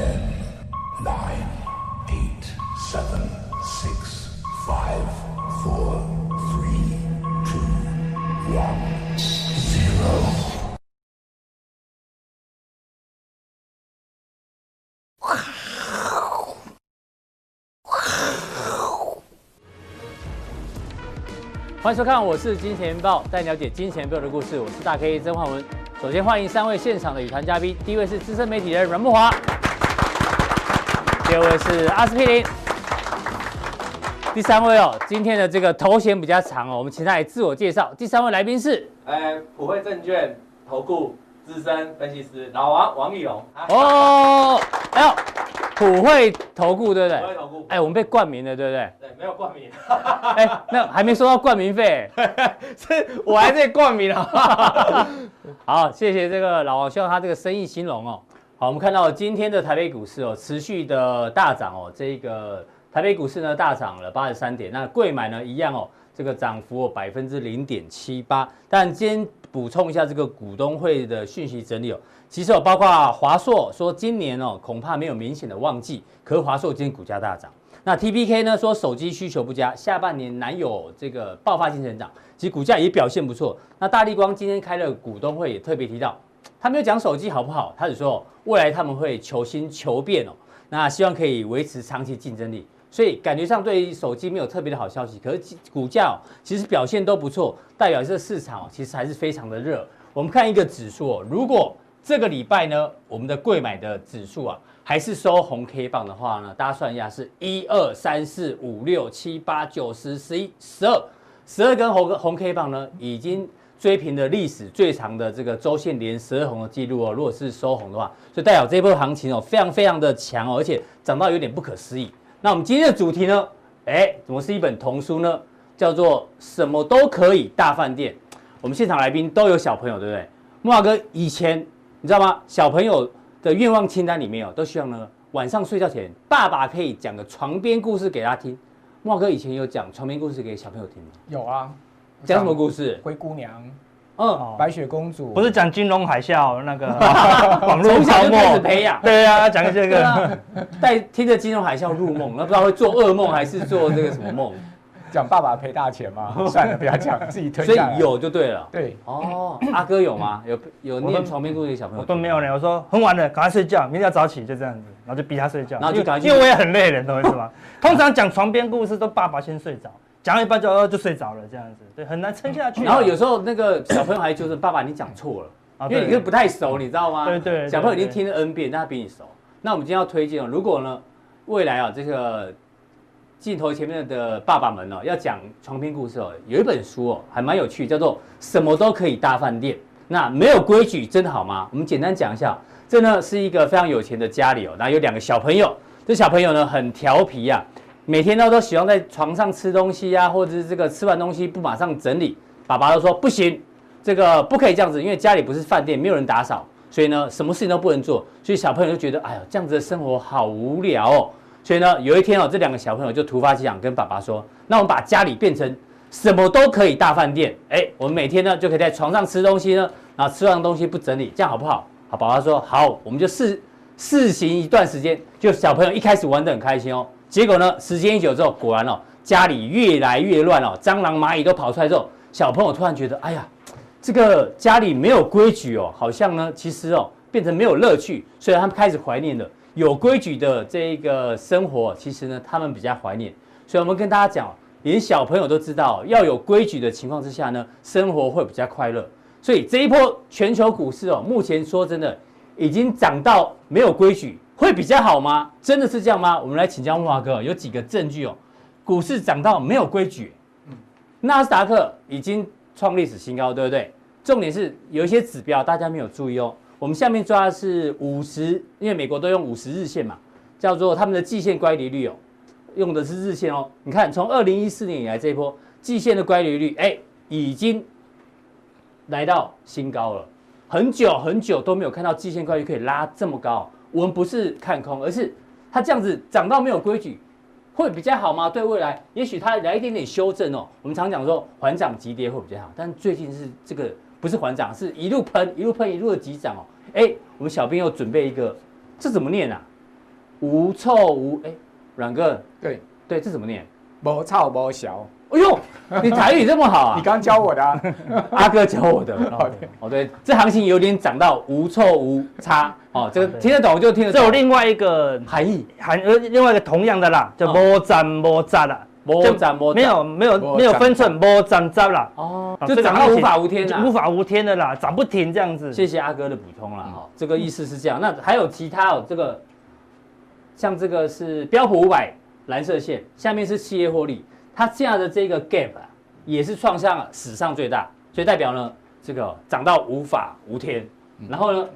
Ten, nine, eight, seven, six, five, four, three, two, one, zero. 欢迎收看，我是金钱报，带你了解金钱背后的故事。我是大 K 曾焕文。首先欢迎三位现场的与谈嘉宾，第一位是资深媒体人阮慕驊，第二位是阿司匹林，第三位哦，今天的这个头衔比较长哦，我们请他来自我介绍。第三位来宾是，哎，普惠证券投顾资深分析师老王王奕龙。哦，哎呦，普惠投顾对不对？普惠投顾。哎，我们被冠名了，对不对？对，没有冠名。哎，那还没收到冠名费，是我还在冠名啊。好，谢谢这个老王，希望他这个生意兴隆哦。好，我们看到今天的台北股市哦，持续的大涨哦，这个台北股市呢大涨了八十三点，那贵买呢一样哦，这个涨幅百分之零点七八。但今天补充一下这个股东会的讯息整理哦，其实有包括华硕说今年哦恐怕没有明显的旺季，可是华硕今天股价大涨。那 TPK 呢说手机需求不佳，下半年难有这个爆发性成长，其实股价也表现不错。那大立光今天开了股东会，也特别提到，他没有讲手机好不好，他只说未来他们会求新求变哦，那希望可以维持长期竞争力。所以感觉上对于手机没有特别的好消息，可是股价其实表现都不错，代表这个市场其实还是非常的热。我们看一个指数哦，如果这个礼拜呢，我们的贵买的指数啊。还是收红 K 棒的话呢，大家算一下是一二三四五六七八九十十一十二十二根红红 K 棒呢，已经追平了历史最长的这个周线连十二红的记录哦。如果是收红的话，所以代表这波行情哦非常非常的强哦，而且涨到有点不可思议。那我们今天的主题呢，哎，怎么是一本童书呢？叫做什么都可以大饭店。我们现场来宾都有小朋友，对不对？慕驊哥以前你知道吗？小朋友。的愿望清单里面哦，都希望呢晚上睡觉前，爸爸可以讲个床边故事给他听。慕驊哥以前有讲床边故事给小朋友听吗？有啊，讲什么故事？灰姑娘，嗯，白雪公主，不是讲金融海啸那个 网络从小就开始培养。对啊，讲这个，带听着金融海啸入梦，那不知道会做噩梦还是做这个什么梦？讲爸爸赔大钱吗？算了，不要讲，自己推。所以有就对了。对，哦，阿哥有吗？有有念床边故事给小朋友？我都没有呢。我说很晚了，赶快睡觉，明天要早起，就这样子，然后就逼他睡觉。然后就赶因为我也很累了，懂我意思吗？通常讲床边故事都爸爸先睡着，讲一半就就睡着了，这样子，对，很难撑下去。然后有时候那个 小朋友还就是爸爸你讲错了，因为你不太熟，你知道吗？对对。小朋友已经听了 N 遍，但他比你熟。那我们今天要推荐，如果呢未来啊这个。镜头前面的爸爸们哦，要讲床边故事哦，有一本书哦，还蛮有趣，叫做《什么都可以大饭店》。那没有规矩真的好吗？我们简单讲一下，这呢是一个非常有钱的家里哦，那有两个小朋友，这小朋友呢很调皮呀，每天呢都喜欢在床上吃东西呀，或者是这个吃完东西不马上整理，爸爸都说不行，这个不可以这样子，因为家里不是饭店，没有人打扫，所以呢什么事情都不能做，所以小朋友就觉得，哎呀，这样子的生活好无聊哦。所以呢，有一天哦，这两个小朋友就突发奇想，跟爸爸说：“那我们把家里变成什么都可以大饭店。哎，我们每天呢就可以在床上吃东西呢，然后吃完东西不整理，这样好不好？”好，爸爸说：“好，我们就试试行一段时间。”就小朋友一开始玩得很开心哦，结果呢，时间一久之后，果然哦，家里越来越乱哦，蟑螂蚂蚁都跑出来之后，小朋友突然觉得：“哎呀，这个家里没有规矩哦，好像呢，其实哦，变成没有乐趣。”所以他们开始怀念了。有规矩的这一个生活，其实呢，他们比较怀念。所以，我们跟大家讲，连小朋友都知道，要有规矩的情况之下呢，生活会比较快乐。所以，这一波全球股市哦，目前说真的，已经涨到没有规矩，会比较好吗？真的是这样吗？我们来请教慕驊哥，有几个证据哦，股市涨到没有规矩，纳斯达克已经创历史新高，对不对？重点是有一些指标大家没有注意哦。我们下面抓的是五十，因为美国都用五十日线嘛，叫做他们的季线乖离率哦，用的是日线哦。你看，从二零一四年以来这一波季线的乖离率，哎，已经来到新高了。很久很久都没有看到季线乖离率可以拉这么高。我们不是看空，而是它这样子涨到没有规矩，会比较好吗？对未来，也许它来一点点修正哦。我们常讲说缓涨急跌会比较好，但最近是这个。不是缓涨，是一路喷，一路喷，一路的急涨哦。哎，我们小编又准备一个，这怎么念啊无臭无哎，阮哥，对对，这怎么念？无臭无小。哎呦，你台语这么好啊！你刚教我的啊，阿哥教我的。哦对，这行情有点涨到无错无差哦，这个听得懂就听得懂。这有另外一个含义，含呃另外一个同样的啦，叫无赞无杂啦，无赞无没有没有没有分寸，无赞杂啦。哦，就涨到无法无天了，无法无天的啦，涨不停这样子。谢谢阿哥的补充啦哈，这个意思是这样。那还有其他哦，这个像这个是标普五百蓝色线，下面是企业获利。它这样的这个 gap 啊，也是创下史上最大，所以代表呢，这个涨到无法无天。然后呢，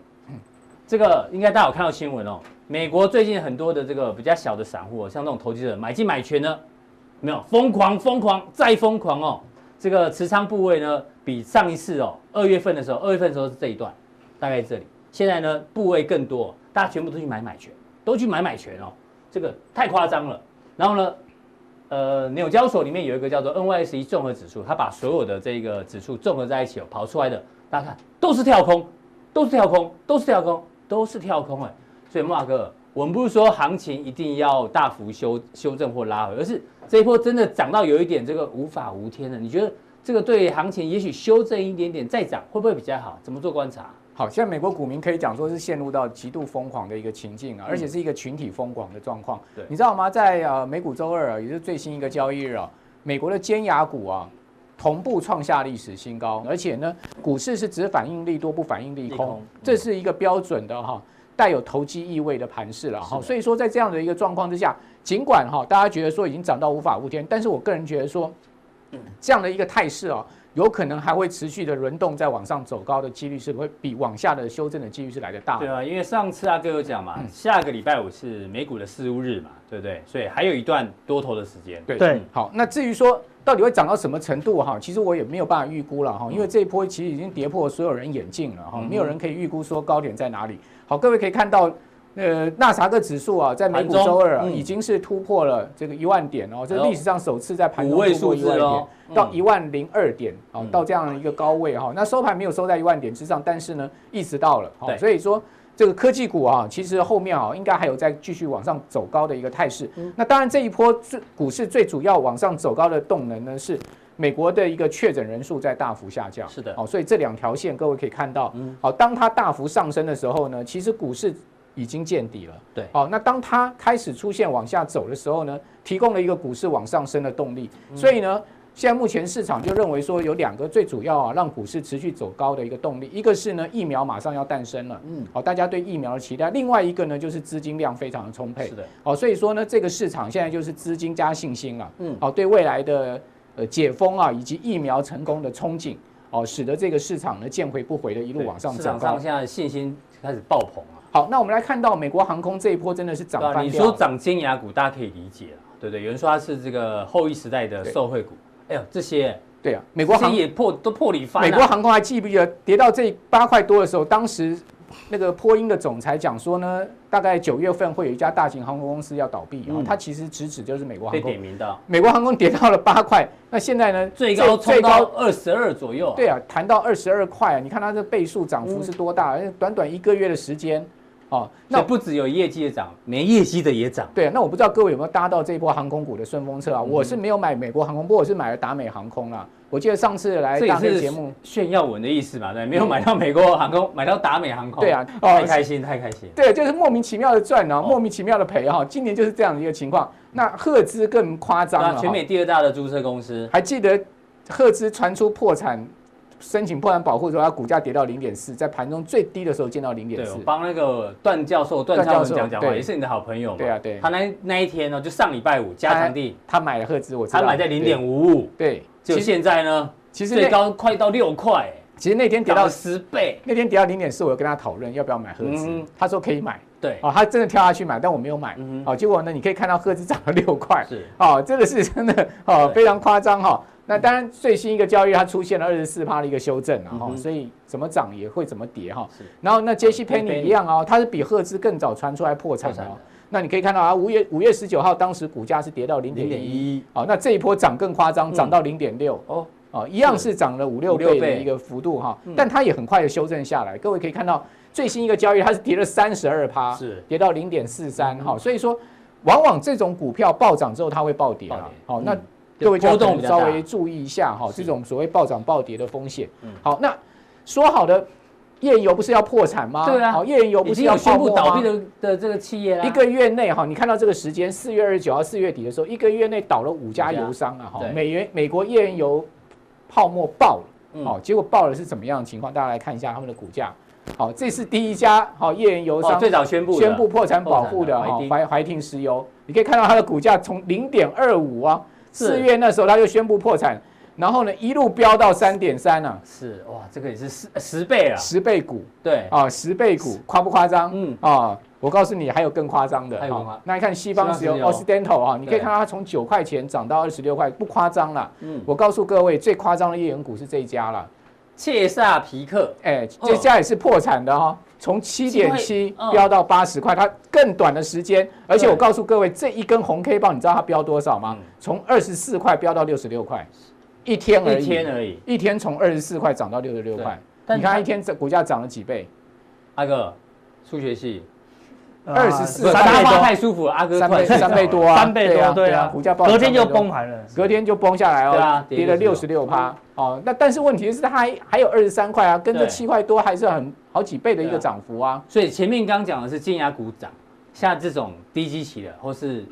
这个应该大家有看到新闻哦，美国最近很多的这个比较小的散户，像这种投机者买进买权呢，没有疯狂疯狂再疯狂哦，这个持仓部位呢，比上一次哦，二月份的时候，二月份的时候是这一段，大概这里，现在呢部位更多，大家全部都去买买权，都去买买权哦，这个太夸张了。然后呢，呃，纽交所里面有一个叫做 NYSE 综合指数，它把所有的这个指数综合在一起哦，跑出来的，大家看都是跳空，都是跳空，都是跳空，都是跳空哎。所以莫华哥，我们不是说行情一定要大幅修修正或拉回，而是这一波真的涨到有一点这个无法无天了。你觉得这个对行情也许修正一点点再涨会不会比较好？怎么做观察？好，现在美国股民可以讲说是陷入到极度疯狂的一个情境啊，而且是一个群体疯狂的状况。对，你知道吗？在呃美股周二啊，也是最新一个交易日啊，美国的尖牙股啊同步创下历史新高，而且呢，股市是只反应利多不反应利空，这是一个标准的哈带有投机意味的盘势了哈。所以说在这样的一个状况之下，尽管哈大家觉得说已经涨到无法无天，但是我个人觉得说，这样的一个态势啊。有可能还会持续的轮动，在往上走高的几率是会比往下的修正的几率是来得大。对啊，因为上次阿哥有讲嘛，下个礼拜五是美股的四巫日嘛，对不对？所以还有一段多头的时间。对对。好，那至于说到底会涨到什么程度哈，其实我也没有办法预估了哈，因为这一波其实已经跌破所有人眼镜了哈，没有人可以预估说高点在哪里。好，各位可以看到。呃，纳斯达克指数啊，在美股周二啊，已经是突破了这个一万点哦，这是历史上首次在盘中突破一万点，到一万零二点，哦，到这样的一个高位哈。那收盘没有收在一万点之上，但是呢，意识到了，哦，所以说这个科技股啊，其实后面啊，应该还有在继续往上走高的一个态势。那当然，这一波最股市最主要往上走高的动能呢，是美国的一个确诊人数在大幅下降。是的，哦，所以这两条线各位可以看到，好，当它大幅上升的时候呢，其实股市。已经见底了，对，哦，那当它开始出现往下走的时候呢，提供了一个股市往上升的动力，所以呢，现在目前市场就认为说有两个最主要啊，让股市持续走高的一个动力，一个是呢疫苗马上要诞生了，嗯，好，大家对疫苗的期待，另外一个呢就是资金量非常的充沛，是的，哦，所以说呢这个市场现在就是资金加信心了，嗯，好，对未来的呃解封啊以及疫苗成功的憧憬，哦，使得这个市场呢见回不回的一路往上涨，市场上现在信心开始爆棚啊。好，那我们来看到美国航空这一波真的是涨翻。你说涨尖牙股，大家可以理解了，对不对？有人说它是这个后疫时代的受惠股。哎呦，这些对啊，美国航空也破都破里翻。美国航空还记不记得跌到这八块多的时候，当时那个波音的总裁讲说呢，大概九月份会有一家大型航空公司要倒闭，然后他其实直指就是美国航空。被点名的。美国航空跌到了八块，那现在呢？最高最高二十二左右。对啊，谈到二十二块，你看它这倍数涨幅是多大？短短一个月的时间。哦，那不只有业绩的涨，没业绩的也涨。对啊，那我不知道各位有没有搭到这一波航空股的顺风车啊？我是没有买美国航空，不过我是买了达美航空啊。我记得上次来当这个节目炫耀文的意思嘛，对，没有买到美国航空，买到达美航空。对啊，太开心，太开心。对，就是莫名其妙的赚啊，莫名其妙的赔哈。今年就是这样的一个情况。那赫兹更夸张了，全美第二大的租车公司，还记得赫兹传出破产？申请破产保护的时候，它股价跌到零点四，在盘中最低的时候见到零点四。对，我帮那个段教授、段教授讲讲话，也是你的好朋友嘛。对啊，对。他那那一天呢，就上礼拜五加强地，他买了赫兹，我知道。他买在零点五五。对。就现在呢，其实最高快到六块。其实那天跌到十倍，那天跌到零点四，我有跟他讨论要不要买赫兹，他说可以买。对。哦，他真的跳下去买，但我没有买。哦，结果呢，你可以看到赫兹涨了六块。是。哦，这个是真的哦，非常夸张哈。那当然，最新一个交易它出现了二十四趴的一个修正了哈，所以怎么涨也会怎么跌哈。然后那 JC Penney 一样哦，它是比赫兹更早传出来破产的。那你可以看到啊，五月五月十九号当时股价是跌到零点一，哦，那这一波涨更夸张，涨到零点六哦，哦，一样是。涨了五六倍的一个幅度哈，但它也很快的修正下来。各位可以看到最新一个交易它是跌了三十二趴，是。跌到零点四三哈，所以说往往这种股票暴涨之后它会暴跌啊，好那。各位就要稍微注意一下哈，这种所谓暴涨暴跌的风险。好，那说好的页岩油不是要破产吗？对啊，好，页岩油不是要宣布倒闭的的这个企业啦。一个月内哈，你看到这个时间，四月二十九号，四月底的时候，一个月内倒了五家油商啊哈。美元美国页岩油泡沫爆了，好，结果爆了是怎么样的情况？大家来看一下他们的股价。好，这是第一家好页岩油商最早宣布宣布破产保护的哈怀怀廷石油，你可以看到它的股价从零点二五啊。四月那时候他就宣布破产，然后呢一路飙到三点三啊。是哇，这个也是十十倍啊，十倍股。对啊，十倍股夸不夸张？嗯啊，我告诉你还有更夸张的。好，那你看西方石油 Occidental 啊，你可以看到它从九块钱涨到二十六块，不夸张了。嗯，我告诉各位，最夸张的页岩股是这一家了，切萨皮克。哎，这家也是破产的哈。从七点七飙到八十块，它更短的时间，而且我告诉各位，这一根红 K 棒，你知道它飙多少吗？从二十四块飙到六十六块，一天而已，一天而已，一天从二十四块涨到六十六块。你看一天这股价涨了几倍？阿哥，数学系，二十四，三倍多，太舒服了，阿哥，三倍三倍多啊，三倍多，对啊，股价隔天就崩盘了，隔天就崩下来哦，跌了六十六趴。哦，那但是问题是它还还有二十三块啊，跟这七块多还是很好几倍的一个涨幅啊。所以前面刚讲的是金牙股涨，像这种低基期的或是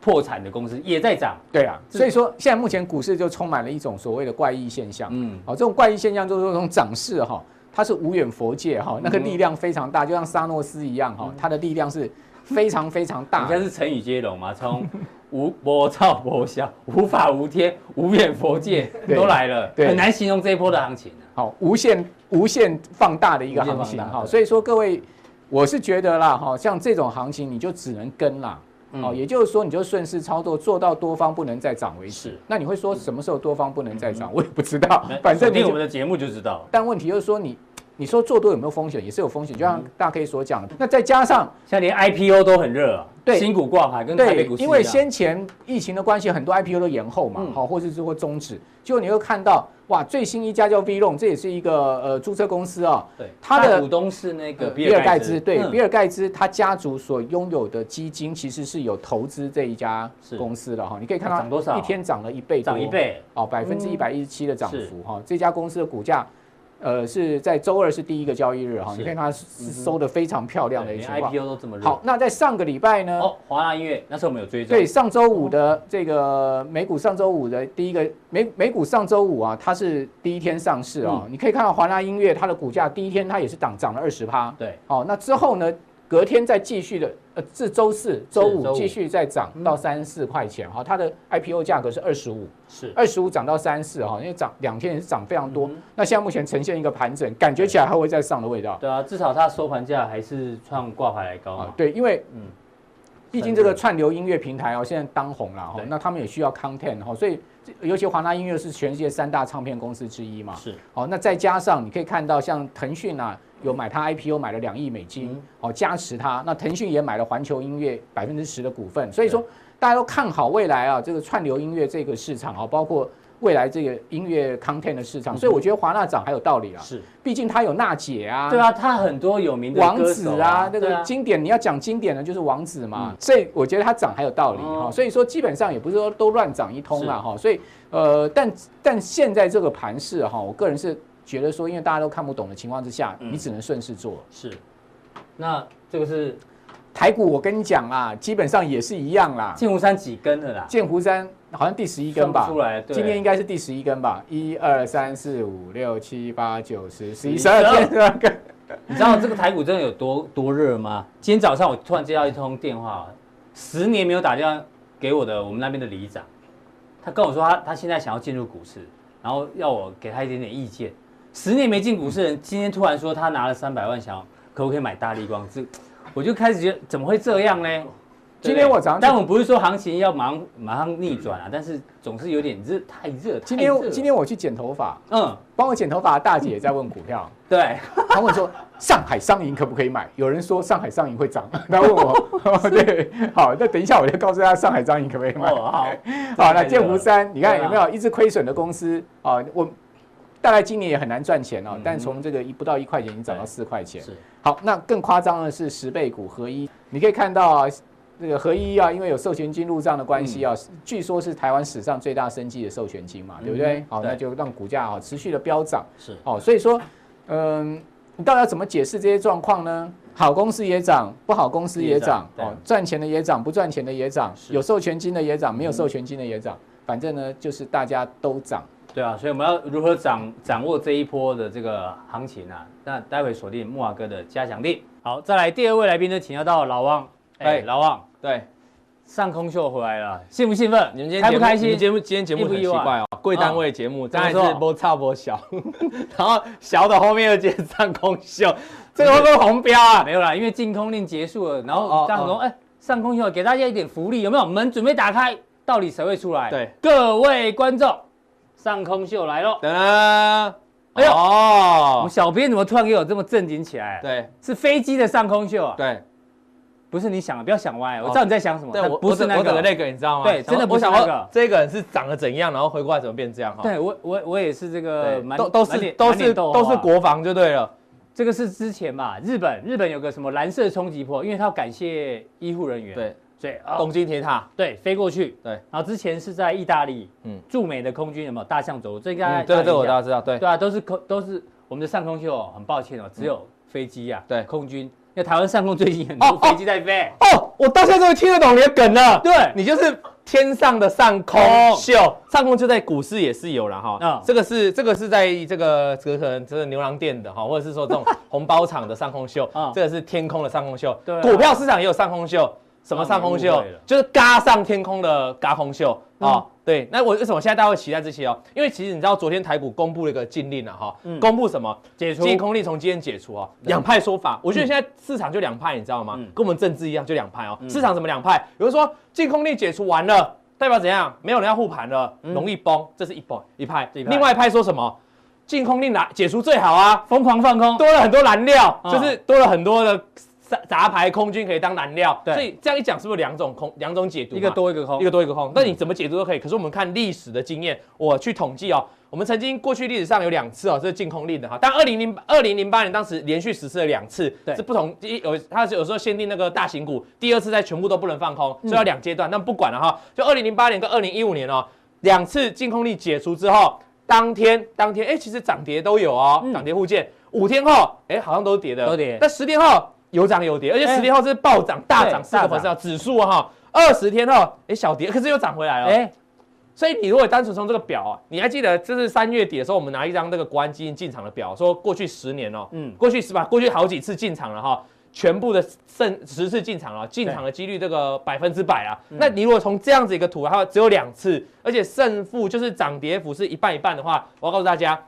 破产的公司也在涨。对啊，所以说现在目前股市就充满了一种所谓的怪异现象。嗯，好，这种怪异现象就是这种涨势哈，它是无远佛界哈，那个力量非常大，就像沙诺斯一样哈，它的力量是非常非常大。你看是成语接龙嘛，从。无波涛波小，无法无天，无远佛界 都来了，很难形容这一波的行情。好，无限无限放大的一个行情。好，所以说各位，我是觉得啦，哈，像这种行情你就只能跟啦。好，也就是说你就顺势操作，做到多方不能再涨为止。那你会说什么时候多方不能再涨？我也不知道，反正听我们的节目就知道。但问题就是说你。你说做多有没有风险？也是有风险，就像大 K 所讲的。那再加上现在连 IPO 都很热啊，对，新股挂牌跟台北股市一样。因为先前疫情的关系，很多 IPO 都延后嘛，好，或者是说终止。结果你会看到，哇，最新一家叫 Vlon，这也是一个呃注册公司啊。对，它的股东是那个比尔盖茨。对，比尔盖茨他家族所拥有的基金，其实是有投资这一家公司的哈。你可以看到涨多少，一天涨了一倍，涨一倍哦，百分之一百一十七的涨幅哈。这家公司的股价。呃，是在周二是第一个交易日哈，你看它是收的非常漂亮的一个情况。IPO 都这么热。好，那在上个礼拜呢？哦，华纳音乐那时候我们有追踪。对，上周五的这个美股，上周五的第一个美美股上周五啊，它是第一天上市啊。你可以看到华纳音乐它的股价第一天它也是涨涨了二十趴。对。好，那之后呢？隔天再继续的，呃，至周四、周五继续再涨到三十四块钱哈，它的 IPO 价格是二十五，是二十五涨到三十四哈，因为涨两天也是涨非常多。那现在目前呈现一个盘整，感觉起来还会再上的味道。对啊，至少它收盘价还是创挂牌来高啊。对，因为嗯，毕竟这个串流音乐平台哦，现在当红了哈，那他们也需要 content 哈，所以尤其华纳音乐是全世界三大唱片公司之一嘛。是。好，那再加上你可以看到像腾讯啊。有买它 IPO 买了两亿美金，哦，加持它。那腾讯也买了环球音乐百分之十的股份，所以说大家都看好未来啊，这个串流音乐这个市场啊，包括未来这个音乐 content 的市场。所以我觉得华纳涨还有道理啊，是，毕竟它有娜姐啊，对啊，它很多有名的王子啊，那个经典你要讲经典的就是王子嘛，所以我觉得它涨还有道理哈。所以说基本上也不是说都乱涨一通了哈。所以呃，但但现在这个盘势哈，我个人是。觉得说，因为大家都看不懂的情况之下，你只能顺势做。是，那这个是台股，我跟你讲啊，基本上也是一样啦。剑湖山几根的啦？剑湖山好像第十一根吧？出来，今天应该是第十一根吧？一二三四五六七八九十十一十二天十二根。你知道这个台股真的有多多热吗？今天早上我突然接到一通电话，十年没有打电话给我的我们那边的里长，他跟我说他他现在想要进入股市，然后要我给他一点点意见。十年没进股市的人，今天突然说他拿了三百万，想可不可以买大力光？这我就开始觉得怎么会这样呢？今天我早上，但我们不是说行情要马上马上逆转啊，但是总是有点热，太热。今天今天我去剪头发，嗯，帮我剪头发的大姐也在问股票，对，她问说 上海商银可不可以买？有人说上海商银会涨，她问我，对，好，那等一下我就告诉她上海商银可不可以买。好，好，那剑湖山，你看有没有一直亏损的公司啊？我。大概今年也很难赚钱哦。但从这个一不到一块钱已经涨到四块钱。是。好，那更夸张的是十倍股合一，你可以看到啊，这个合一啊，因为有授权金入账的关系啊，据说是台湾史上最大生技的授权金嘛，对不对？好，那就让股价啊持续的飙涨。是。哦，所以说，嗯，你到底要怎么解释这些状况呢？好公司也涨，不好公司也涨，哦，赚钱的也涨，不赚钱的也涨，有授权金的也涨，没有授权金的也涨，反正呢就是大家都涨。对啊，所以我们要如何掌掌握这一波的这个行情啊？那待会锁定木瓦哥的加强錠。好，再来第二位来宾呢，请要到老汪。哎，老汪，对，上空秀回来了，兴不兴奋？你们今天开不开心？节目今天节目很奇怪哦，贵单位节目，当然是波差波小，然后小的后面又接上空秀。这个会不会红标啊？没有啦，因为禁空令结束了，然后这样说，哎，上空秀给大家一点福利，有没有？门准备打开，到底谁会出来？对，各位观众，上空秀来喽！噔噔，哎呦，哦，我们小编怎么突然给我这么正经起来？对，是飞机的上空秀啊。对，不是你想的，不要想歪，我知道你在想什么。对，不是那个，的那个，你知道吗？对，真的不是那个。这个人是长得怎样，然后回过来怎么变这样？哈，对我，我我也是这个，都都是都是都是国防就对了。这个是之前嘛，日本日本有个什么蓝色冲击波，因为他要感谢医护人员，对，所以东京铁塔，对，飞过去，对，然后之前是在意大利，嗯，驻美的空军有没有？大象走路？这应该这个这个我大家知道，对，对啊，都是空都是我们的上空秀，很抱歉哦，只有飞机啊，对，空军，因为台湾上空最近很多飞机在飞，哦，我到现在终于听得懂你的梗了，对，你就是。天上的上空秀，上空就在股市也是有了哈。啊，这个是这个是在这个这个可能这个牛郎店的哈，或者是说这种红包场的上空秀。啊，这个是天空的上空秀。对，股票市场也有上空秀。什么上空秀？就是嘎上天空的嘎空秀。啊，对。那我为什么现在大家会期待这些哦？因为其实你知道昨天台股公布了一个禁令了哈。公布什么？解除禁空令，从今天解除啊。两派说法，我觉得现在市场就两派，你知道吗？跟我们政治一样，就两派哦。市场怎么两派？有人说。禁空令解除完了，代表怎样？没有人要护盘了，容易崩，这是一波一派。另外一派说什么？禁空令来解除最好啊，疯狂放空，多了很多燃料，就是多了很多的杂杂牌空军可以当燃料。所以这样一讲，是不是两种空两种解读？一个多一个空，一个多一个空。那你怎么解读都可以。可是我们看历史的经验，我去统计哦。我们曾经过去历史上有两次哦，这是禁空令的哈，但二零零二零零八年当时连续实施了两次，对，是不同一有它是有时候限定那个大型股，第二次再全部都不能放空，所以要两阶段。那不管了哈，就二零零八年跟二零一五年哦，两次禁空令解除之后，当天当天哎，其实涨跌都有哦，涨跌互见。五天后哎，好像都是跌的，都跌。但十天后有涨有跌，而且十天后是暴涨大涨四个 percent 指数哈，二十天后哎小跌，可是又涨回来了哎。所以你如果单纯从这个表啊，你还记得这是三月底的时候，我们拿一张这个国安基金进场的表，说过去十年哦，嗯，过去是吧？过去好几次进场了哈，全部的胜十次进场了，进场的几率这个百分之百啊。那你如果从这样子一个图，它只有两次，而且胜负就是涨跌幅是一半一半的话，我要告诉大家。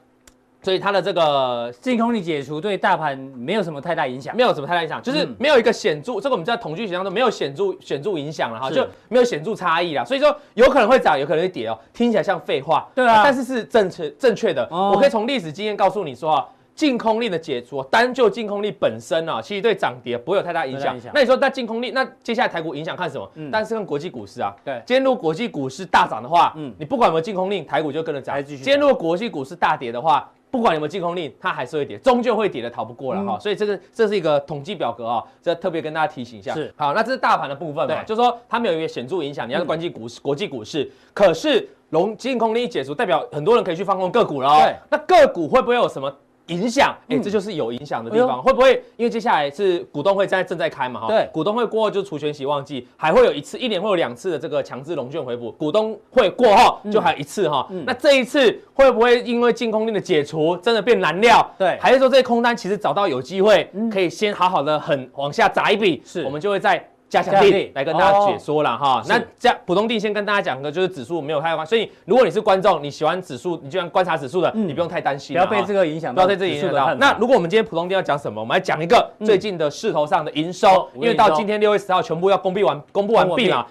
所以它的这个净空力解除对大盘没有什么太大影响，没有什么太大影响，就是没有一个显著，这个我们在统计学上都没有显著显著影响了哈，就没有显著差异啦。所以说有可能会涨，有可能会跌哦，听起来像废话，对啊，但是是正确正确的。我可以从历史经验告诉你说啊，净空力的解除，单就净空力本身啊，其实对涨跌不会有太大影响。那你说那净空力，那接下来台股影响看什么？嗯，但是跟国际股市啊，对，今天如果国际股市大涨的话，嗯，你不管有没有净空令，台股就跟着涨。今天如果国际股市大跌的话，不管有没有禁空令，它还是会跌，终究会跌的，逃不过了哈。所以这个这是一个统计表格啊，这特别跟大家提醒一下。是好，那这是大盘的部分嘛，就是说它没有一个显著影响，你要关心股市、国际股市。可是，融禁空令一解除，代表很多人可以去放空个股了哦。对，那个股会不会有什么？影响，哎，这就是有影响的地方，会不会？因为接下来是股东会在正在开嘛，哈，对，股东会过后就除权息旺季，还会有一次，一年会有两次的这个强制融券回补，股东会过后就还有一次哈，那这一次会不会因为净空令的解除，真的变难料？对，还是说这些空单其实找到有机会，可以先好好的很往下砸一笔，是，我们就会在。加强定来跟大家解说了哈，那这样普通定先跟大家讲个，就是指数没有太关，所以如果你是观众，你喜欢指数，你就像观察指数的，你不用太担心，不要被这个影响，不要被这个影响到。那如果我们今天普通定要讲什么，我们来讲一个最近的势头上的营收，因为到今天六月十号全部要公布完，公布完毕了，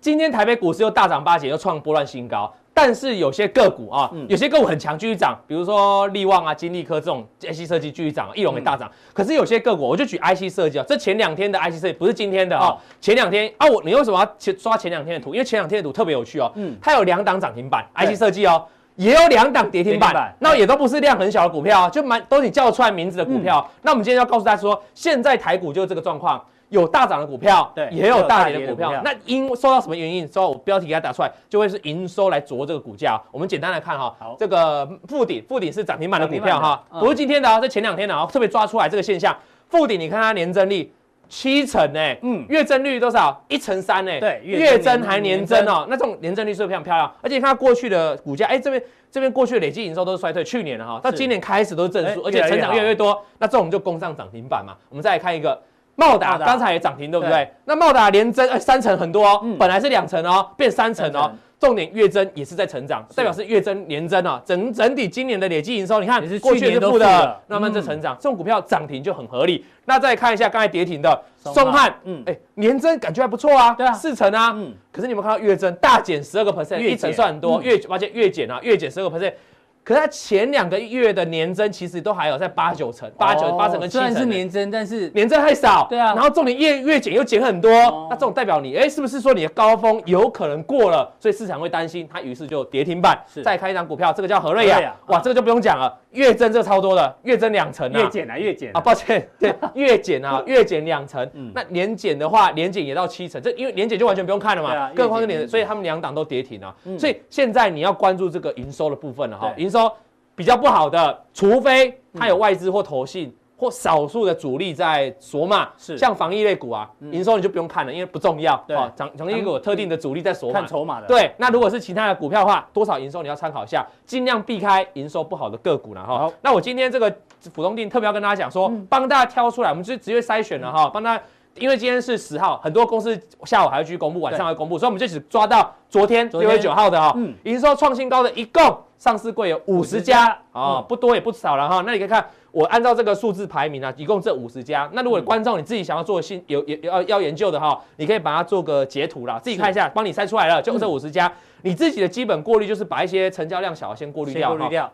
今天台北股市又大涨八点，又创波段新高。但是有些个股啊，有些个股很强，继续涨，比如说力旺啊、金利科这种 IC 设计继续涨，义隆也大涨。可是有些个股，我就举 IC 设计啊，这前两天的 IC 设计不是今天的啊，前两天啊，我你为什么要刷前两天的图？因为前两天的图特别有趣哦，嗯，它有两档涨停板，IC 设计哦，也有两档跌停板，那也都不是量很小的股票，就蛮都是你叫出来名字的股票。那我们今天要告诉大家说，现在台股就是这个状况，有大涨的股票，对也有大跌的股票。那因受到什么原因？受到我标题给它打出来，就会是营收来啄这个股价。我们简单来看哈好，这个富鼎，富鼎是涨停板的股票哈不是今天的啊，是前两天的啊，特别抓出来这个现象。富鼎，你看它年增率。七成呢、欸，嗯，月增率多少？一成三呢？对月增还年增哦、喔，那这种年增率是不是非常漂亮？而且你看它过去的股价，哎、欸，这边这边过去累计营收都是衰退，去年的哈，到今年开始都是正数，欸、而且成长越来越多，那这种就攻上涨停板嘛。我们再来看一个茂达，刚才也涨停，对不对？对。那茂达连增，哎、欸，三成很多哦、本来是两成哦、喔，变三成哦、喔。重点月增也是在成长，代表是月增年增啊，整整体今年的累计营收，你看过去是负的，慢慢在成长，这种股票涨停就很合理。那再看一下刚才跌停的松汉，嗯，哎，年增感觉还不错啊，对啊，四成啊，嗯，可是你们看到月增大减十二个 percent，一成算很多，月而且月减啊，月减十二个 percent。可是它前两个月的年增其实都还有在八九成，八九八成跟七成。虽然是年增，但是年增太少。对啊。然后重点月月减又减很多，那这种代表你，哎，是不是说你的高峰有可能过了？所以市场会担心，它于是就跌停板。是。再开一张股票，这个叫和瑞亚。哇，这个就不用讲了，月增这个超多的，月增两成啊。月减啊，月减啊，抱歉，对，月减啊，月减两成。嗯。那年减的话，年减也到七成，这因为年减就完全不用看了嘛。啊。更何况是年，所以他们两档都跌停了。嗯。所以现在你要关注这个营收的部分了哈，营收。比较不好的，除非它有外资或投信或少数的主力在锁码，是像防疫类股啊，营收你就不用看了，因为不重要。对，涨涨一股有特定的主力在锁码，看筹码的。对，那如果是其他的股票的话，多少营收你要参考一下，尽量避开营收不好的个股了哈。好，那我今天这个辅东定特别要跟大家讲说，帮大家挑出来，我们就直接筛选了哈，帮大家，因为今天是十号，很多公司下午还会继续公布，晚上还会公布，所以我们就只抓到昨天六月九号的哈，营收创新高的一共。上市柜有五十家啊，不多也不少了哈。那你可以看，我按照这个数字排名啊，一共这五十家。那如果观众你自己想要做新有有要要研究的哈，你可以把它做个截图啦，自己看一下，帮你筛出来了，就这五十家。你自己的基本过滤就是把一些成交量小先过滤掉，过滤掉。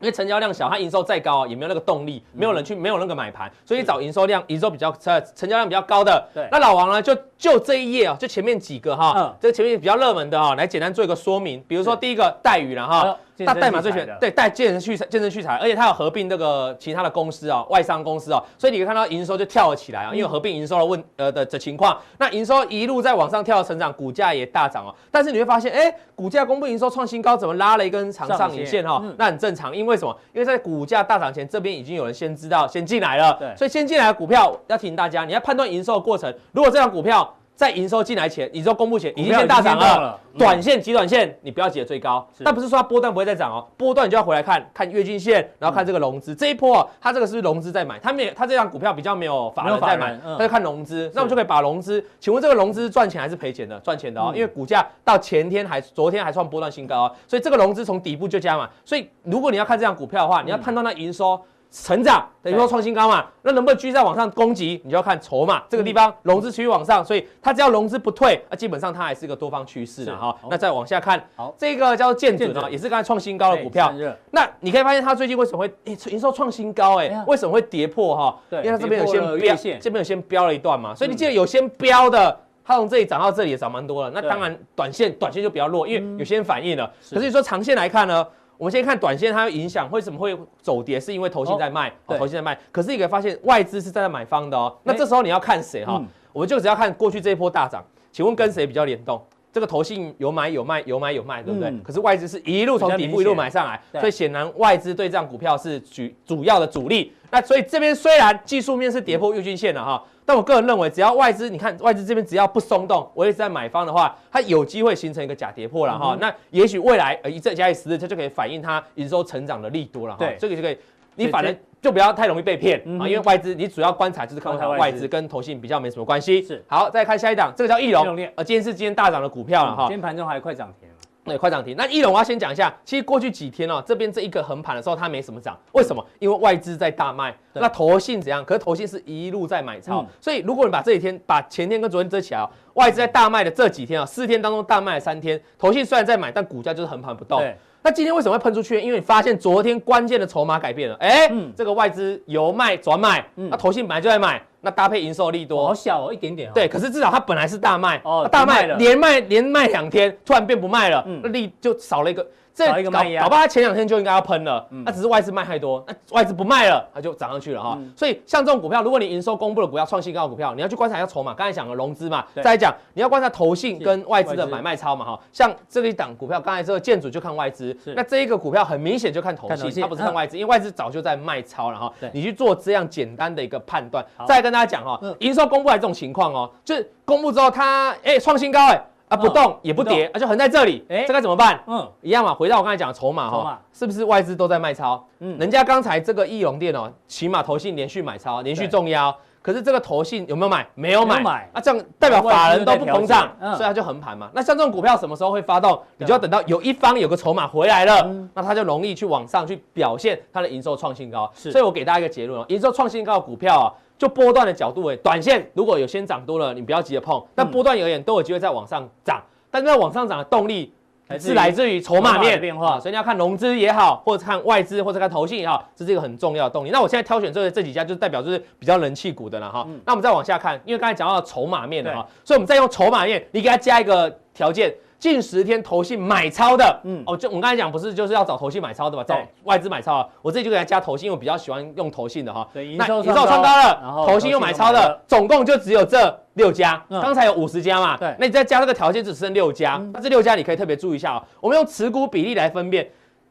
因为成交量小，它营收再高也没有那个动力，没有人去，没有那个买盘，所以找营收量营收比较成成交量比较高的。对，那老王呢，就就这一页啊，就前面几个哈，这前面比较热门的哈，来简单做一个说明。比如说第一个待遇了哈。它代码最全，对，带健身器材、健身器材，而且它有合并这个其他的公司啊，外商公司啊，所以你可以看到营收就跳了起来啊，因为合并营收的问呃的的情况，那营收一路在往上跳成长，股价也大涨哦。但是你会发现，哎，股价公布营收创新高，怎么拉了一根长上影线哈？那很正常，因为什么？因为在股价大涨前，这边已经有人先知道，先进来了，对，所以先进来的股票要提醒大家，你要判断营收的过程，如果这张股票。在营收进来前，你说公布前已经先大涨了。短线、极短线，你不要急着追高。但不是说它波段不会再涨哦，波段你就要回来看看月均线，然后看这个融资。这一波它这个是不是融资在买？它没有，它这张股票比较没有法人在买，它就看融资。那我们就可以把融资，请问这个融资赚钱还是赔钱的？赚钱的哦，因为股价到前天还昨天还创波段新高哦，所以这个融资从底部就加嘛。所以如果你要看这张股票的话，你要判断它营收。成长等于说创新高嘛，那能不能继续再往上攻击？你就要看筹码这个地方融资持续往上，所以它只要融资不退，那基本上它还是一个多方趋势的哈。那再往下看，好，这个叫做建准啊，也是刚才创新高的股票。那你可以发现它最近为什么会诶营收创新高？哎，为什么会跌破哈？对，因为它这边有先标，这边有先标了一段嘛，所以你记得有先标的，它从这里涨到这里也涨蛮多了。那当然短线短线就比较弱，因为有些人反应了。可是你说长线来看呢？我们先看短线，它有影响，为什么会走跌？是因为投信在卖，投信在卖。可是你可以发现外资是站在买方的哦。那这时候你要看谁哈？我们就只要看过去这一波大涨，请问跟谁比较联动？这个投信有买有卖，有买有卖，对不对？可是外资是一路从底部一路买上来，所以显然外资对这张股票是主主要的主力。那所以这边虽然技术面是跌破月均线了哈。但我个人认为，只要外资，你看外资这边只要不松动，我一直在买方的话，它有机会形成一个假跌破了哈。那也许未来呃一再加以时日，它就可以反映它营收成长的力度了哈。对，这个就可以，你反正就不要太容易被骗啊，因为外资你主要观察就是看外资跟投信比较没什么关系。是，好，再看下一档，这个叫义隆，呃，今天是今天大涨的股票了哈。今天盘中还快涨停。对，快涨停。那义隆我要先讲一下，其实过去几天哦，这边这一个横盘的时候，它没什么涨，为什么？因为外资在大卖。那投信怎样？可是投信是一路在买超，嗯、所以如果你把这几天，把前天跟昨天遮起来哦，外资在大卖的这几天啊，四天当中大卖了三天，投信虽然在买，但股价就是横盘不动。对那今天为什么会喷出去？因为你发现昨天关键的筹码改变了，哎，嗯、这个外资由卖转买，那、嗯啊、投信本来就在买。那搭配营收利多，好小哦，一点点。对，可是至少它本来是大卖，哦，大卖了，连卖连卖两天，突然变不卖了，那利就少了一个。这搞搞不好他前两天就应该要喷了，那只是外资卖太多，那外资不卖了，它就涨上去了哈。所以像这种股票，如果你营收公布的股票创新高的股票，你要去观察一下筹码。刚才讲了融资嘛，再来讲你要观察投信跟外资的买卖超嘛哈。像这一档股票，刚才这个建筑就看外资，那这一个股票很明显就看投信，它不是看外资，因为外资早就在卖超了哈。你去做这样简单的一个判断。再跟大家讲哈，营收公布来这种情况哦，就是公布之后它哎创新高哎。啊，不动也不跌，啊，就横在这里，哎，这该怎么办？嗯，一样嘛，回到我刚才讲的筹码哈，是不是外资都在卖超？嗯，人家刚才这个义隆电哦，起码投信连续买超，连续重压，可是这个投信有没有买？没有买，啊，这样代表法人都不膨胀，所以它就横盘嘛。那像这种股票什么时候会发动？你就要等到有一方有个筹码回来了，那它就容易去往上去表现它的营收创新高。是，所以我给大家一个结论哦，营收创新高的股票啊。就波段的角度，哎，短线如果有先涨多了，你不要急着碰。但波段而言都有机会再往上涨，但是在往上涨的动力是来自于筹码面变化，所以你要看融资也好，或者看外资，或者看投信也好，这是一个很重要的动力。那我现在挑选这这几家，就是代表就是比较人气股的了哈。那我们再往下看，因为刚才讲到筹码面的哈，所以我们再用筹码面，你给它加一个条件。近十天投信买超的，嗯，哦，就我们刚才讲不是就是要找投信买超的嘛，找外资买超啊，我自己就给他加投信，因为我比较喜欢用投信的哈。对，营收创高了，然后投信又买超的，总共就只有这六家，刚才有五十家嘛，对，那你再加这个条件只剩六家，那这六家你可以特别注意一下啊，我们用持股比例来分辨，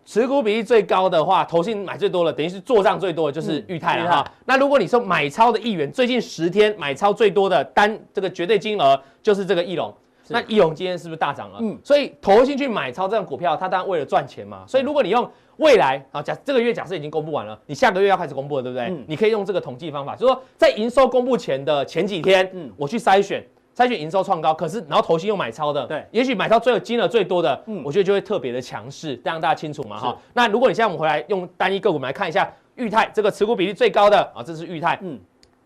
持股比例最高的话，投信买最多的，等于是做账最多的就是裕泰了哈。那如果你说买超的议员，最近十天买超最多的单这个绝对金额就是这个义隆。那义隆今天是不是大涨了？嗯，所以投信去买超这张股票，它当然为了赚钱嘛。所以如果你用未来啊，假这个月假设已经公布完了，你下个月要开始公布了，对不对？嗯，你可以用这个统计方法，就是说在营收公布前的前几天，嗯，我去筛选筛选营收创高，可是然后投信又买超的，对，也许买超最后金额最多的，嗯，我觉得就会特别的强势，这样大家清楚嘛哈。那如果你现在我们回来用单一个股我们来看一下裕泰这个持股比例最高的啊，这是裕泰，嗯，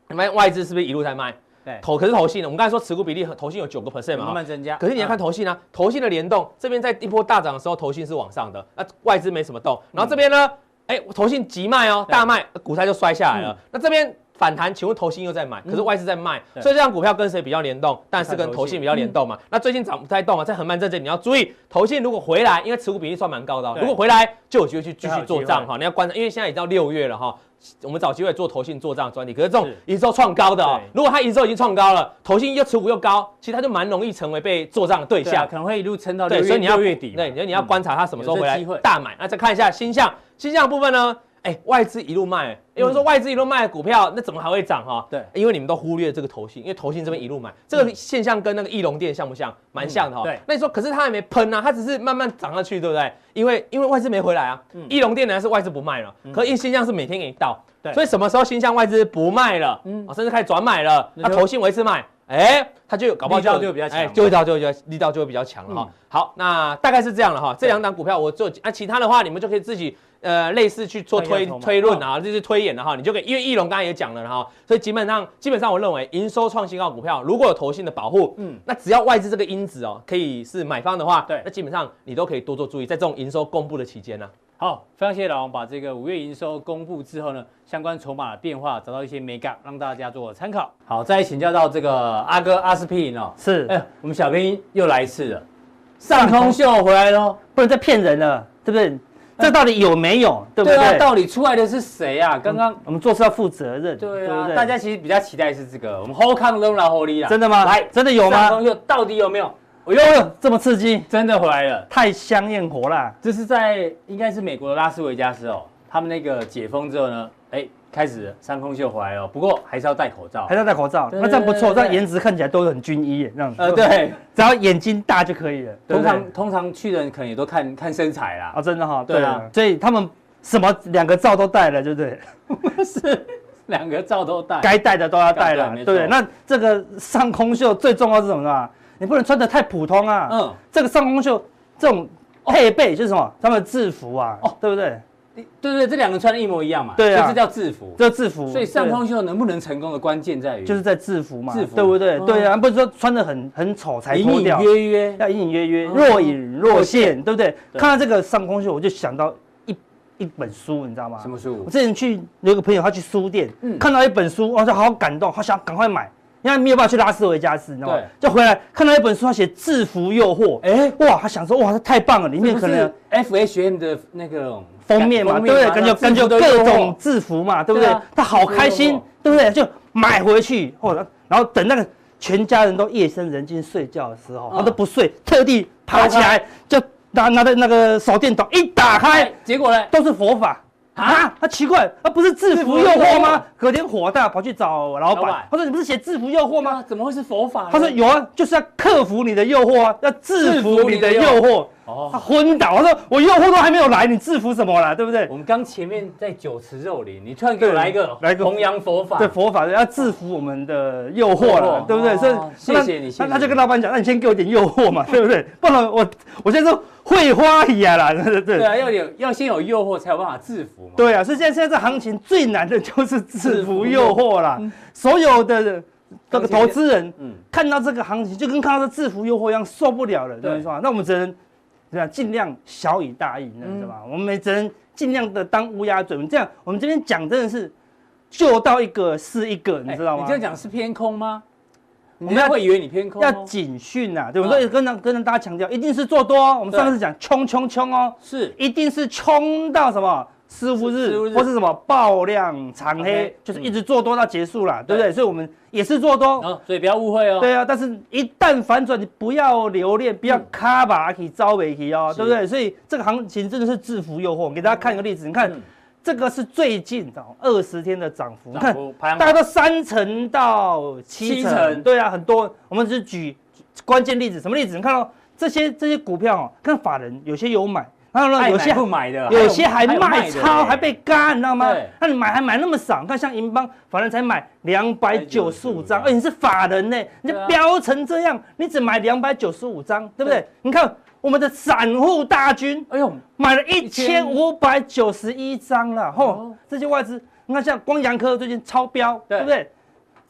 你们外资是不是一路在卖？对，投可是投信呢，我们刚才说持股比例和投信有九个 percent 嘛，慢慢增加。可是你要看投信啊，投信的联动，这边在一波大涨的时候，投信是往上的，那外资没什么动。然后这边呢，哎，投信急卖哦，大卖，股灾就摔下来了。那这边反弹，请问投信又在买，可是外资在卖，所以这张股票跟谁比较联动？但是跟投信比较联动嘛。那最近涨不太动啊，在横盘这里，你要注意，投信如果回来，因为持股比例算蛮高的，如果回来就有机会去继续做账哈。你要观察，因为现在已经到六月了哈。我们找机会做投信做账专题，可是这种营收创高的哦，如果它营收已经创高了，投信又持股又高，其实它就蛮容易成为被做账的对象，可能会一路撑到六月，所以你要月底，对，你要观察它什么时候回来大买。那再看一下星象，星象部分呢？哎，外资一路卖，有人说外资一路卖股票，那怎么还会涨哈？对，因为你们都忽略这个投信，因为投信这边一路买，这个现象跟那个翼龙电像不像？蛮像的哈。对，那你说可是它还没喷啊，它只是慢慢涨上去，对不对？因为因为外资没回来啊，义隆电呢是外资不卖了，可是新向是每天给你倒。对，所以什么时候新向外资不卖了，嗯，甚至开始转买了，那投信维持买，哎，它就搞不好就就比较强，就会到就就力道就会比较强了哈。好，那大概是这样了哈。这两档股票我做啊，其他的话你们就可以自己。呃，类似去做推推论啊，就是推演的哈，你就可以，因为翼龙刚才也讲了哈，所以基本上基本上我认为营收创新高股票如果有投信的保护，嗯，那只要外资这个因子哦，可以是买方的话，对，那基本上你都可以多做注意，在这种营收公布的期间呢。好，非常谢谢老王把这个五月营收公布之后呢，相关筹码的变化找到一些美感，让大家做参考。好，再来请教到这个阿哥阿司匹林哦，是，哎，我们小兵又来一次了，上空秀回来喽，不能再骗人了，对不对？这到底有没有？对不对？对啊，到底出来的是谁啊？刚刚我们做事要负责任，对啊。大家其实比较期待是这个，我们 holdcoming，真的吗？来，真的有吗？又到底有没有？哎呦，这么刺激，真的回来了，太香艳火了。这是在应该是美国的拉斯维加斯哦，他们那个解封之后呢，哎。开始上空秀回来了，不过还是要戴口罩，还是要戴口罩。那这样不错，这样颜值看起来都很军医这样子。呃，对，只要眼睛大就可以了。通常通常去的人可能也都看看身材啦。啊，真的哈。对啊，所以他们什么两个罩都戴了，对不对？是两个罩都戴，该戴的都要戴了，对？那这个上空秀最重要是什么呢？你不能穿得太普通啊。嗯。这个上空秀这种配备就是什么？他们制服啊，哦，对不对？对对对，这两个穿的一模一样嘛，对啊，这叫制服，这制服。所以上空秀能不能成功的关键在于，就是在制服嘛，制服对不对？对啊，不是说穿的很很丑才脱掉，隐隐约约要隐隐约约，若隐若现，对不对？看到这个上空秀，我就想到一一本书，你知道吗？什么书？我之前去有个朋友，他去书店，看到一本书，我就好感动，好想赶快买。因为没有办法去拉斯维加斯，你知道吗对？就回来看到一本书，他写《制服诱惑》，哎，哇，他想说，哇，这太棒了，里面可能 F H M 的那个封面嘛，对不对？感觉感觉各种制服嘛，对不对？他好开心，对不对？就买回去，或者然后等那个全家人都夜深人静睡觉的时候，他都不睡，特地爬起来就。拿拿着那个手电筒一打开，结果呢，都是佛法啊！他奇怪，他不是制服诱惑吗？隔天火大，跑去找老板，他说：“你不是写制服诱惑吗？怎么会是佛法？”他说：“有啊，就是要克服你的诱惑啊，要制服你的诱惑。”哦，他昏倒，他说：“我诱惑都还没有来，你制服什么啦？对不对？”我们刚前面在酒池肉林，你突然给我来一个来个弘扬佛法，对佛法要制服我们的诱惑了，对不对？所以谢谢你，那他就跟老板讲：“那你先给我点诱惑嘛，对不对？不然我我现在说。”会花一样啦，对对对。对啊，要有要先有诱惑，才有办法制服嘛。对啊，所以现在现在这行情最难的就是制服诱惑啦。所有的这个投资人，嗯，看到这个行情就跟看到这制服诱惑一样，受不了了，对吧？那我们只能对吧？尽量小以大义，你知道吧？我们只能尽量的当乌鸦嘴。这样，我们这边讲真的是救到一个是一个，你知道吗？你这样讲是偏空吗？我们要会以为你偏空，要警讯呐，对不对？跟跟大家强调，一定是做多。我们上次讲冲冲冲哦，是，一定是冲到什么师傅日，或是什么爆量长黑，就是一直做多到结束了，对不对？所以我们也是做多，所以不要误会哦。对啊，但是一旦反转，你不要留恋，不要卡把去招尾去哦，对不对？所以这个行情真的是制服诱惑。给大家看一个例子，你看。这个是最近哦二十天的涨幅，你看大概都三成到七成，对啊，很多。我们只是举关键例子，什么例子？你看到这些这些股票哦，看法人有些有买，然后呢有些不买的，有些还卖超，还被干，你知道吗？那你买还买那么少？看像银邦法人才买两百九十五张，哎你是法人呢，你标成这样，你只买两百九十五张，对不对？你看。我们的散户大军，哎呦，买了一千五百九十一张了，吼，这些外资，你看像光阳科最近超标，对不对？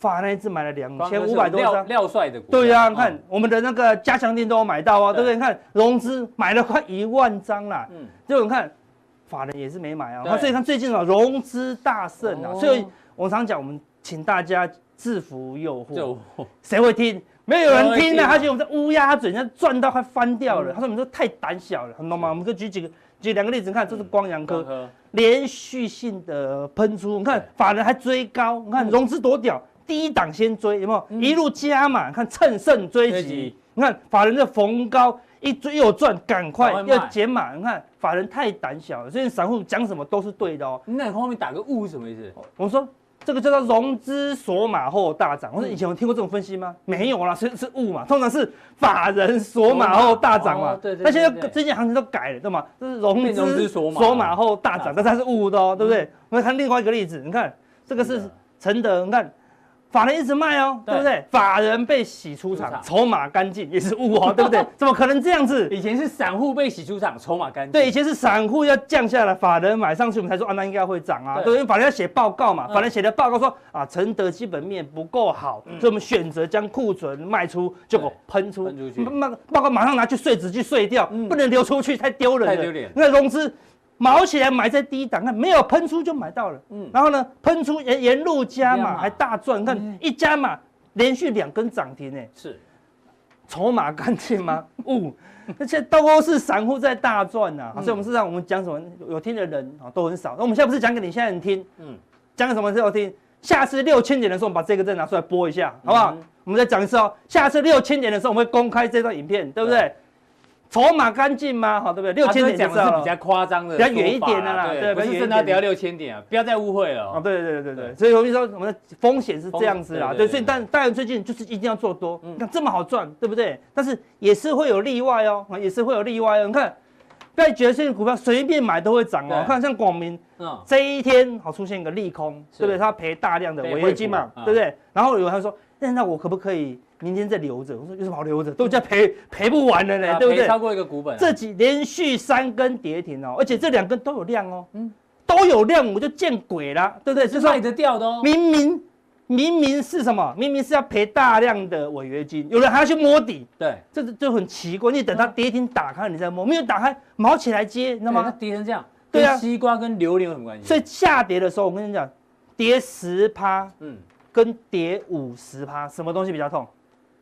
法人一次买了两千五百多张，廖帅的股，对呀，你看我们的那个加强店都有买到啊，对不对？你看融资买了快一万张啦，嗯，就你看法人也是没买啊，所以看最近啊融资大胜啊，所以我常讲，我们请大家制服诱惑，谁会听？没有人听的，他觉得我们在乌鸦嘴，人家赚到快翻掉了。他说：“你们这太胆小了，很懂吗？”我们可以举几个，举两个例子，你看，这是光阳科，连续性的喷出，你看法人还追高，你看融资多屌，第一档先追，有没有？一路加码，看趁胜追击，你看法人的逢高一追又赚，赶快要减码，你看法人太胆小了，所以散户讲什么都是对的哦。那你后面打个误是什么意思？我说。这个叫做融资锁码后大涨。我说以前有听过这种分析吗？没有啦，是是误嘛。通常是法人锁码后大涨嘛。对对。那现在最近行情都改了，对吗？这是融资锁码后大涨，但是它是误的哦，对不对？我们看另外一个例子，你看这个是承德，你看。法人一直卖哦，对不对？法人被洗出场，筹码干净也是误哦，对不对？怎么可能这样子？以前是散户被洗出场，筹码干净。对，以前是散户要降下来，法人买上去，我们才说啊，那应该会涨啊。对，因为法人要写报告嘛，法人写的报告说啊，承德基本面不够好，所以我们选择将库存卖出，结果喷出，喷出去，报报告马上拿去税值去税掉，不能流出去，太丢人了。太丢脸。那融资。毛起来买在低档，看没有喷出就买到了，嗯，然后呢，喷出沿沿路加码还大赚，看一加码连续两根涨停呢，是，筹码干净吗？哦，而且都是散户在大赚呐，所以我们是让我们讲什么有听的人啊都很少，那我们现在不是讲给你现在人听，嗯，讲给什么时候听？下次六千点的时候，我们把这个再拿出来播一下，好不好？我们再讲一次哦，下次六千点的时候，我们会公开这段影片，对不对？筹码干净吗？好，对不对？六千点讲的是比较夸张的，比较远一点的啦，对，不是真的得要六千点啊，不要再误会了。啊，对对对对对，所以我跟你说，我们的风险是这样子啦，对，所以但当然最近就是一定要做多，你看这么好赚，对不对？但是也是会有例外哦，也是会有例外哦。你看，不要觉得现在股票随便买都会涨哦。看像广明，这一天好出现一个利空，对不对？它赔大量的违约金嘛，对不对？然后有人说，那那我可不可以？明天再留着，我说有什么好留着？都叫赔赔不完了呢，对不对？超过一个股本，这几连续三根跌停哦，而且这两根都有量哦，嗯，都有量，我就见鬼了，对不对？是卖得掉的哦。明明明明是什么？明明是要赔大量的违约金，有人还要去摸底，对，这就很奇怪。你等它跌停打开，你再摸，没有打开，毛起来接，你知道吗？它跌成这样，对啊，西瓜跟榴莲有什么关系？所以下跌的时候，我跟你讲，跌十趴，嗯。跟跌五十趴，什么东西比较痛？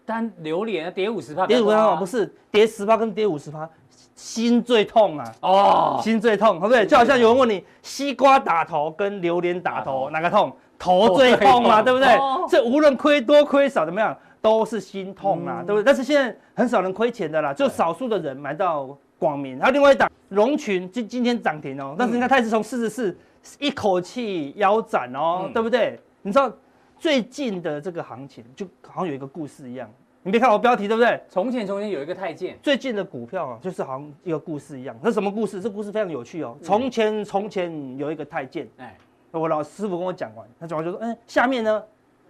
单榴莲跌五十趴，跌五十趴不是跌十趴跟跌五十趴，心最痛啊！哦，心最痛，对不对？就好像有人问你，西瓜打头跟榴莲打头哪个痛？头最痛嘛，对不对？这无论亏多亏少怎么样，都是心痛啊，对不对？但是现在很少人亏钱的啦，就少数的人买到广明，还有另外一档龙群今今天涨停哦，但是你看它是从四十四一口气腰斩哦，对不对？你知道最近的这个行情就好像有一个故事一样，你别看我标题对不对？从前从前有一个太监，最近的股票啊，就是好像一个故事一样。那什么故事？这故事非常有趣哦。从前从前有一个太监，哎。我老师傅跟我讲完，他讲完就说：“嗯，下面呢？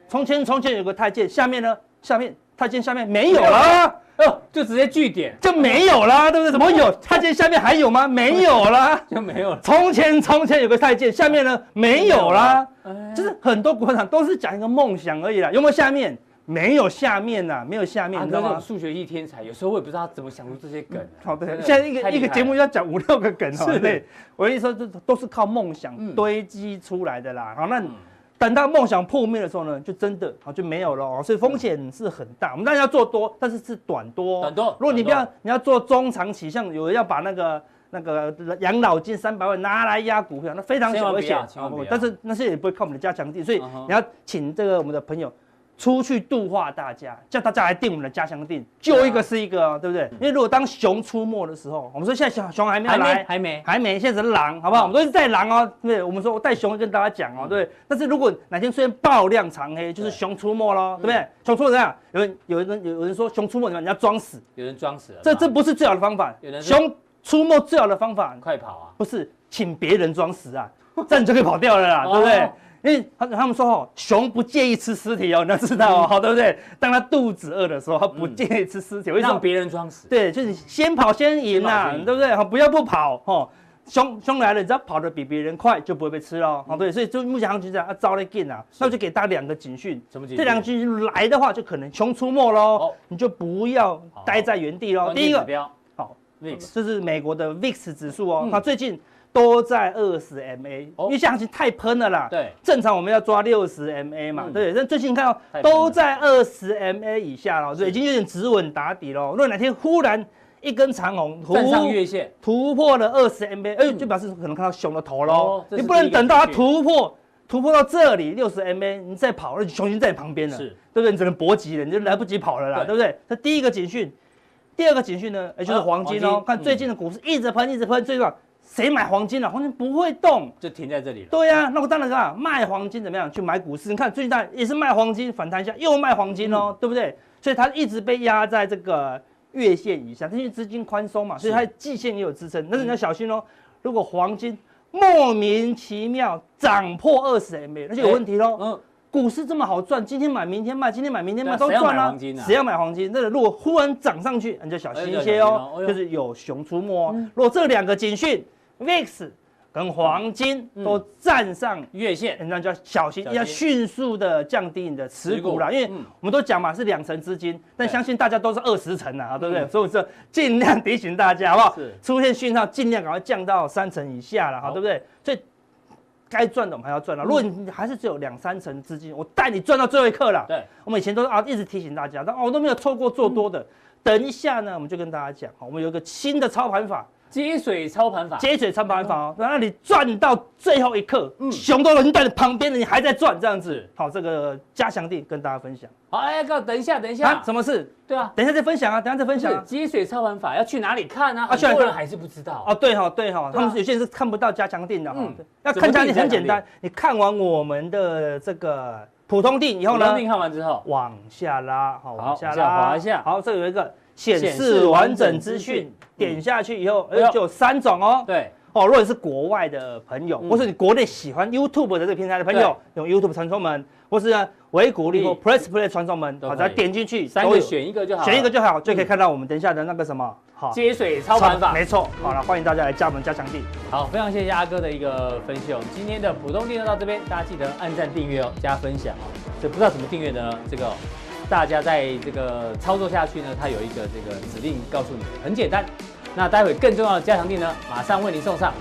从前从前有个太监，下面呢？下面太监下面没有了，哦，就直接据点就没有了，对不对？怎么有太监下面还有吗？没有了，就没有了。从前从前有个太监，下面呢没有了，就是很多股场都是讲一个梦想而已啦，有没有下面？”没有下面呐，没有下面，你知道吗？数学系天才，有时候我也不知道他怎么想出这些梗。好的，现在一个一个节目要讲五六个梗，是对。我跟你说，这都是靠梦想堆积出来的啦。好，那等到梦想破灭的时候呢，就真的啊就没有了哦。所以风险是很大。我们当然要做多，但是是短多。短多。如果你不要，你要做中长期，像有人要把那个那个养老金三百万拿来压股票，那非常危险。但是那些也不会靠我们的加强地，所以你要请这个我们的朋友。出去度化大家，叫大家来订我们的加强錠，就一个是一个，啊、对不对？因为如果当熊出没的时候，我们说现在熊熊还没有来，还没，还没，还没，现在是狼，好不好？我们都是带狼哦，对，我们说我带熊跟大家讲哦，对。但是如果哪天出现爆量长黑，就是熊出没喽，对不对？熊出没怎样？有人有人有人说熊出没怎么样？你要装死，有人装死了，这这不是最好的方法。熊出没最好的方法，快跑啊！不是，请别人装死啊，这样你就可以跑掉了啦，对不对？因为他他们说哦，熊不介意吃尸体哦，你要知道哦，好对不对？当他肚子饿的时候，他不介意吃尸体，为什么？让别人装死。对，就是先跑先赢呐，对不对？好，不要不跑哦。熊熊来了，你只要跑得比别人快，就不会被吃了。好，对，所以就目前行情这样，啊招来进啊，那我就给大家两个警讯。什么警讯？这两个警讯来的话，就可能熊出没喽，你就不要待在原地喽。第一个，好，VIX，这是美国的 VIX 指数哦，它最近。都在二十 MA，因为行情太喷了啦。对，正常我们要抓六十 MA 嘛，对。但最近看到都在二十 MA 以下了，所以已经有点止稳打底喽。如果哪天忽然一根长红，站上月线，突破了二十 MA，哎，就表示可能看到熊的头喽。你不能等到它突破，突破到这里六十 MA，你再跑，那熊已经在你旁边了，是，对不对？你只能搏击了，你就来不及跑了啦，对不对？这第一个警讯，第二个警讯呢，也就是黄金哦。看最近的股市一直喷，一直喷，最重谁买黄金了？黄金不会动，就停在这里了。对呀，那我当然啊卖黄金怎么样？去买股市？你看最近大也是卖黄金，反弹一下又卖黄金哦，对不对？所以它一直被压在这个月线以下，因为资金宽松嘛，所以它季线也有支撑。但是你要小心哦，如果黄金莫名其妙涨破二十 MA，那就有问题喽。嗯，股市这么好赚，今天买明天卖，今天买明天卖都赚了。谁要买黄金？那如果忽然涨上去，你就小心一些哦，就是有熊出没哦。如果这两个警讯。VIX 跟黄金都站上月线，那就要小心，要迅速的降低你的持股啦。因为我们都讲嘛，是两成资金，但相信大家都是二十成啊，对不对？所以说尽量提醒大家，好不好？出现讯号，尽量赶快降到三成以下了，好，对不对？所以该赚的我们还要赚了。如果你还是只有两三成资金，我带你赚到最后一刻了。对，我们以前都是啊，一直提醒大家，但哦都没有错过做多的。等一下呢，我们就跟大家讲，我们有一个新的操盘法。接水操盘法，接水操盘法哦，让你赚到最后一刻，嗯，熊都已经在你旁边了，你还在赚这样子，好，这个加强地跟大家分享。好，哎哥，等一下，等一下，什么事？对啊，等一下再分享啊，等一下再分享。接水操盘法要去哪里看呢？啊，很多人还是不知道。哦，对哈，对哈，他们有些人是看不到加强定的哈。要看加强錠很简单，你看完我们的这个普通定以后呢，普通錠看完之后往下拉，好，往下拉，滑一下。好，这有一个。显示完整资讯，点下去以后，哎，就有三种哦。对，哦，如果你是国外的朋友，或是你国内喜欢 YouTube 的这个平台的朋友，用 YouTube 传送门，或是呢维股力或 Press Play 传送门，好，再点进去，三个选一个就好，选一个就好，就可以看到我们等一下的那个什么，好，接水操盘法，没错。好了，欢迎大家来加盟加强地。好，非常谢谢阿哥的一个分析哦。今天的普通錠就到这边，大家记得按赞订阅哦，加分享哦。这不知道怎么订阅的呢？这个。大家在这个操作下去呢，它有一个这个指令告诉你，很简单。那待会更重要的加强力呢，马上为您送上。